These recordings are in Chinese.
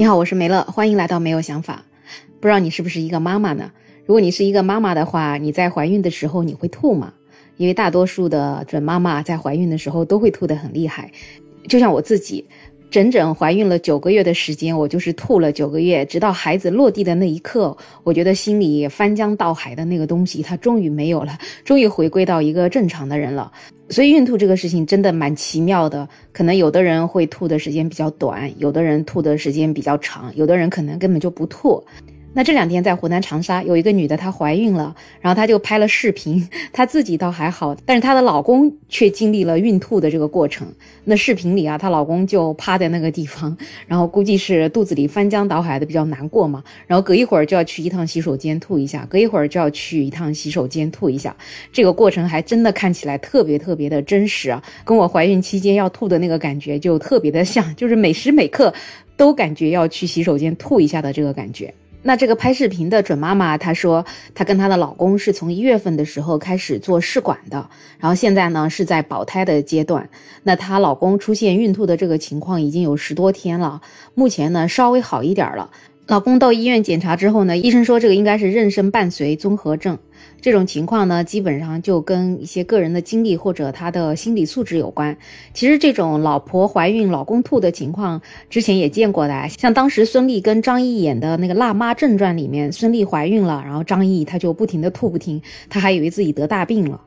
你好，我是梅乐，欢迎来到没有想法。不知道你是不是一个妈妈呢？如果你是一个妈妈的话，你在怀孕的时候你会吐吗？因为大多数的准妈妈在怀孕的时候都会吐得很厉害，就像我自己。整整怀孕了九个月的时间，我就是吐了九个月，直到孩子落地的那一刻，我觉得心里翻江倒海的那个东西，它终于没有了，终于回归到一个正常的人了。所以孕吐这个事情真的蛮奇妙的，可能有的人会吐的时间比较短，有的人吐的时间比较长，有的人可能根本就不吐。那这两天在湖南长沙有一个女的，她怀孕了，然后她就拍了视频，她自己倒还好，但是她的老公却经历了孕吐的这个过程。那视频里啊，她老公就趴在那个地方，然后估计是肚子里翻江倒海的比较难过嘛，然后隔一会儿就要去一趟洗手间吐一下，隔一会儿就要去一趟洗手间吐一下，这个过程还真的看起来特别特别的真实啊，跟我怀孕期间要吐的那个感觉就特别的像，就是每时每刻都感觉要去洗手间吐一下的这个感觉。那这个拍视频的准妈妈，她说她跟她的老公是从一月份的时候开始做试管的，然后现在呢是在保胎的阶段。那她老公出现孕吐的这个情况已经有十多天了，目前呢稍微好一点了。老公到医院检查之后呢，医生说这个应该是妊娠伴随综合症。这种情况呢，基本上就跟一些个人的经历或者他的心理素质有关。其实这种老婆怀孕老公吐的情况，之前也见过的。像当时孙俪跟张译演的那个《辣妈正传》里面，孙俪怀孕了，然后张译他就不停的吐不停，他还以为自己得大病了。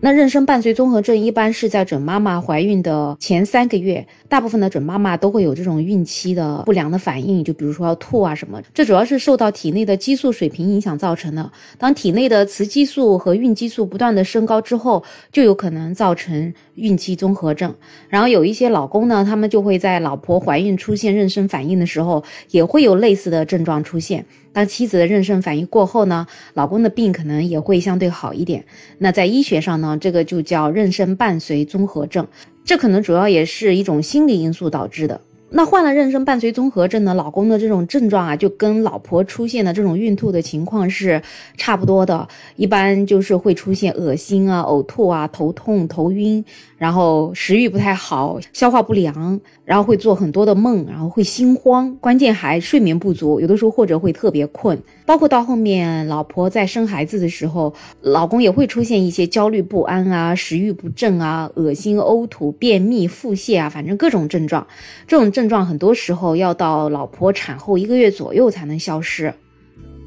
那妊娠伴随综合症一般是在准妈妈怀孕的前三个月，大部分的准妈妈都会有这种孕期的不良的反应，就比如说要吐啊什么。这主要是受到体内的激素水平影响造成的。当体内的雌激素和孕激素不断的升高之后，就有可能造成孕期综合症。然后有一些老公呢，他们就会在老婆怀孕出现妊娠反应的时候，也会有类似的症状出现。当妻子的妊娠反应过后呢，老公的病可能也会相对好一点。那在医学上呢，这个就叫妊娠伴随综合症，这可能主要也是一种心理因素导致的。那患了妊娠伴随综合症的老公的这种症状啊，就跟老婆出现的这种孕吐的情况是差不多的，一般就是会出现恶心啊、呕吐啊、头痛、头晕，然后食欲不太好、消化不良，然后会做很多的梦，然后会心慌，关键还睡眠不足，有的时候或者会特别困。包括到后面老婆在生孩子的时候，老公也会出现一些焦虑不安啊、食欲不振啊、恶心、呕吐、便秘、腹泻啊，反正各种症状，这种。症状很多时候要到老婆产后一个月左右才能消失。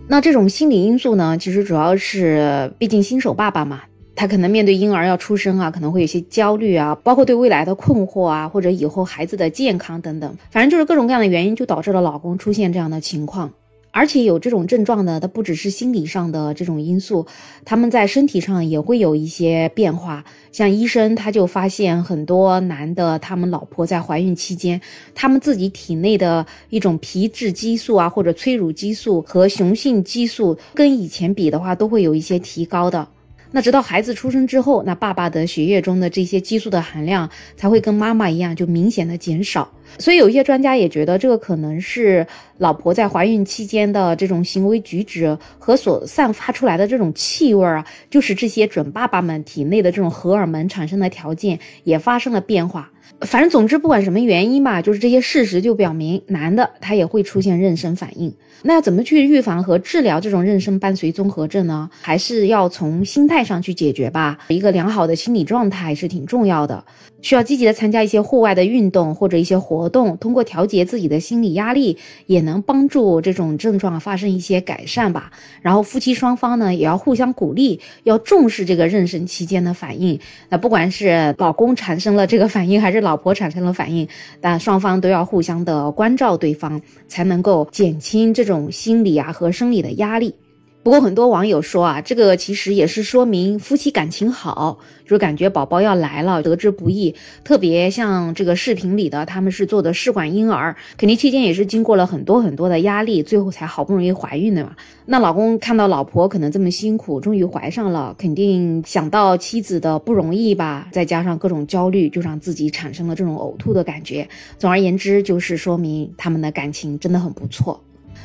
那这种心理因素呢，其实主要是，毕竟新手爸爸嘛，他可能面对婴儿要出生啊，可能会有些焦虑啊，包括对未来的困惑啊，或者以后孩子的健康等等，反正就是各种各样的原因，就导致了老公出现这样的情况。而且有这种症状的，它不只是心理上的这种因素，他们在身体上也会有一些变化。像医生他就发现很多男的，他们老婆在怀孕期间，他们自己体内的一种皮质激素啊，或者催乳激素和雄性激素，跟以前比的话，都会有一些提高的。那直到孩子出生之后，那爸爸的血液中的这些激素的含量才会跟妈妈一样，就明显的减少。所以有一些专家也觉得，这个可能是老婆在怀孕期间的这种行为举止和所散发出来的这种气味啊，就是这些准爸爸们体内的这种荷尔蒙产生的条件也发生了变化。反正总之，不管什么原因吧，就是这些事实就表明，男的他也会出现妊娠反应。那要怎么去预防和治疗这种妊娠伴随综合症呢？还是要从心态上去解决吧。一个良好的心理状态是挺重要的，需要积极的参加一些户外的运动或者一些活动，通过调节自己的心理压力，也能帮助这种症状发生一些改善吧。然后夫妻双方呢，也要互相鼓励，要重视这个妊娠期间的反应。那不管是老公产生了这个反应，还是老婆产生了反应，但双方都要互相的关照对方，才能够减轻这。种心理啊和生理的压力，不过很多网友说啊，这个其实也是说明夫妻感情好，就是感觉宝宝要来了，得之不易。特别像这个视频里的，他们是做的试管婴儿，肯定期间也是经过了很多很多的压力，最后才好不容易怀孕的嘛。那老公看到老婆可能这么辛苦，终于怀上了，肯定想到妻子的不容易吧，再加上各种焦虑，就让自己产生了这种呕吐的感觉。总而言之，就是说明他们的感情真的很不错。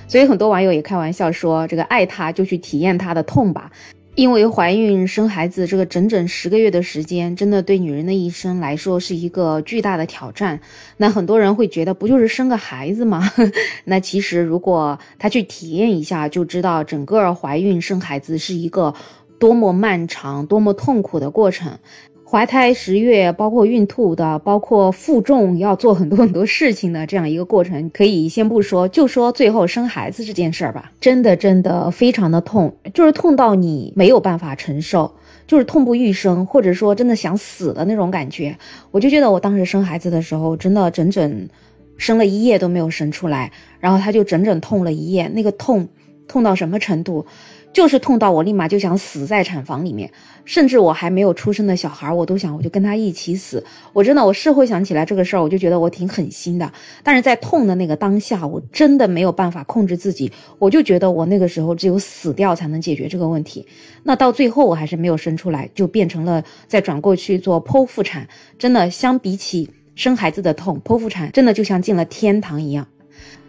所以很多网友也开玩笑说：“这个爱他就去体验他的痛吧。”因为怀孕生孩子这个整整十个月的时间，真的对女人的一生来说是一个巨大的挑战。那很多人会觉得，不就是生个孩子吗？那其实如果她去体验一下，就知道整个怀孕生孩子是一个多么漫长、多么痛苦的过程。怀胎十月，包括孕吐的，包括负重，要做很多很多事情的这样一个过程，可以先不说，就说最后生孩子这件事儿吧，真的真的非常的痛，就是痛到你没有办法承受，就是痛不欲生，或者说真的想死的那种感觉。我就觉得我当时生孩子的时候，真的整整生了一夜都没有生出来，然后他就整整痛了一夜，那个痛痛到什么程度？就是痛到我立马就想死在产房里面，甚至我还没有出生的小孩，我都想我就跟他一起死。我真的我事后想起来这个事儿，我就觉得我挺狠心的。但是在痛的那个当下，我真的没有办法控制自己，我就觉得我那个时候只有死掉才能解决这个问题。那到最后我还是没有生出来，就变成了再转过去做剖腹产。真的相比起生孩子的痛，剖腹产真的就像进了天堂一样。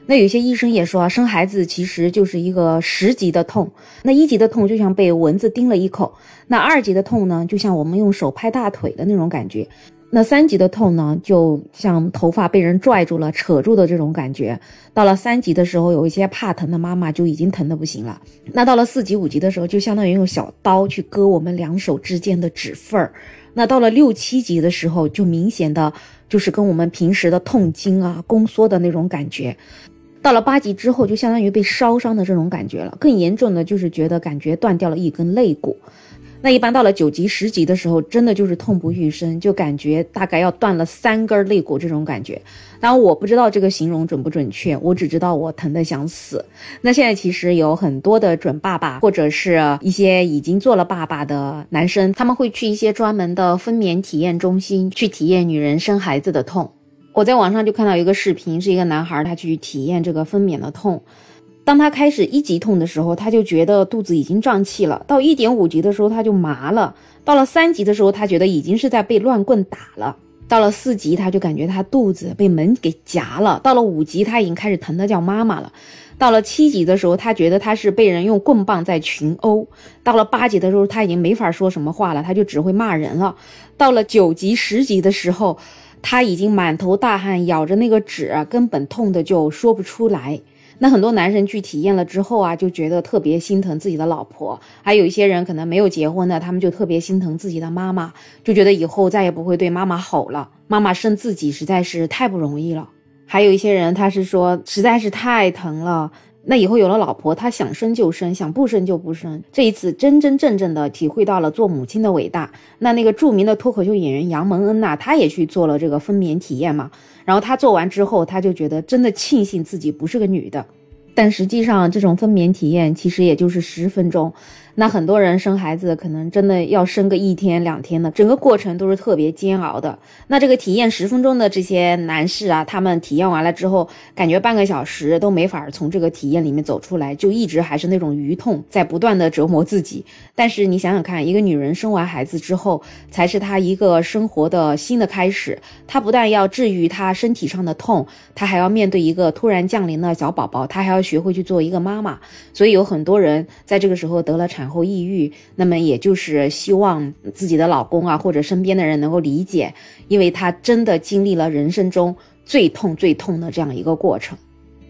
那有些医生也说，生孩子其实就是一个十级的痛。那一级的痛就像被蚊子叮了一口，那二级的痛呢，就像我们用手拍大腿的那种感觉。那三级的痛呢，就像头发被人拽住了、扯住的这种感觉。到了三级的时候，有一些怕疼的妈妈就已经疼得不行了。那到了四级、五级的时候，就相当于用小刀去割我们两手之间的指缝儿。那到了六七级的时候，就明显的就是跟我们平时的痛经啊、宫缩的那种感觉。到了八级之后，就相当于被烧伤的这种感觉了。更严重的就是觉得感觉断掉了一根肋骨。那一般到了九级、十级的时候，真的就是痛不欲生，就感觉大概要断了三根肋骨这种感觉。当然我不知道这个形容准不准确，我只知道我疼得想死。那现在其实有很多的准爸爸，或者是一些已经做了爸爸的男生，他们会去一些专门的分娩体验中心去体验女人生孩子的痛。我在网上就看到一个视频，是一个男孩，他去体验这个分娩的痛。当他开始一级痛的时候，他就觉得肚子已经胀气了；到一点五级的时候，他就麻了；到了三级的时候，他觉得已经是在被乱棍打了；到了四级，他就感觉他肚子被门给夹了；到了五级，他已经开始疼的叫妈妈了；到了七级的时候，他觉得他是被人用棍棒在群殴；到了八级的时候，他已经没法说什么话了，他就只会骂人了；到了九级、十级的时候。他已经满头大汗，咬着那个纸，根本痛的就说不出来。那很多男生去体验了之后啊，就觉得特别心疼自己的老婆；还有一些人可能没有结婚的，他们就特别心疼自己的妈妈，就觉得以后再也不会对妈妈吼了。妈妈生自己实在是太不容易了。还有一些人，他是说实在是太疼了。那以后有了老婆，他想生就生，想不生就不生。这一次真真正正的体会到了做母亲的伟大。那那个著名的脱口秀演员杨蒙恩呐，他也去做了这个分娩体验嘛。然后他做完之后，他就觉得真的庆幸自己不是个女的。但实际上，这种分娩体验其实也就是十分钟。那很多人生孩子可能真的要生个一天两天的，整个过程都是特别煎熬的。那这个体验十分钟的这些男士啊，他们体验完了之后，感觉半个小时都没法从这个体验里面走出来，就一直还是那种余痛在不断的折磨自己。但是你想想看，一个女人生完孩子之后，才是她一个生活的新的开始。她不但要治愈她身体上的痛，她还要面对一个突然降临的小宝宝，她还要学会去做一个妈妈。所以有很多人在这个时候得了产。然后抑郁，那么也就是希望自己的老公啊，或者身边的人能够理解，因为他真的经历了人生中最痛最痛的这样一个过程。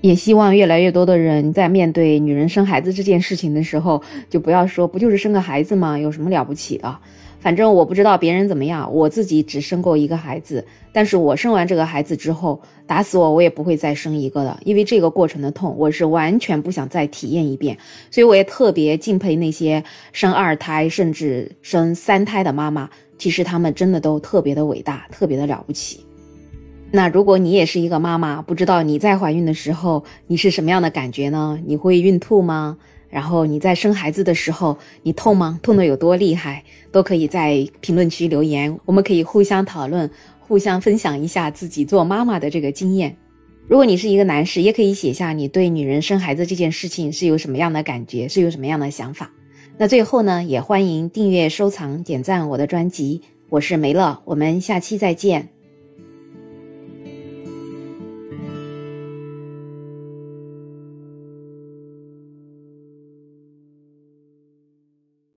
也希望越来越多的人在面对女人生孩子这件事情的时候，就不要说不就是生个孩子吗？有什么了不起的？反正我不知道别人怎么样，我自己只生过一个孩子，但是我生完这个孩子之后，打死我我也不会再生一个的，因为这个过程的痛，我是完全不想再体验一遍。所以我也特别敬佩那些生二胎甚至生三胎的妈妈，其实她们真的都特别的伟大，特别的了不起。那如果你也是一个妈妈，不知道你在怀孕的时候你是什么样的感觉呢？你会孕吐吗？然后你在生孩子的时候，你痛吗？痛的有多厉害？都可以在评论区留言，我们可以互相讨论，互相分享一下自己做妈妈的这个经验。如果你是一个男士，也可以写下你对女人生孩子这件事情是有什么样的感觉，是有什么样的想法。那最后呢，也欢迎订阅、收藏、点赞我的专辑。我是梅乐，我们下期再见。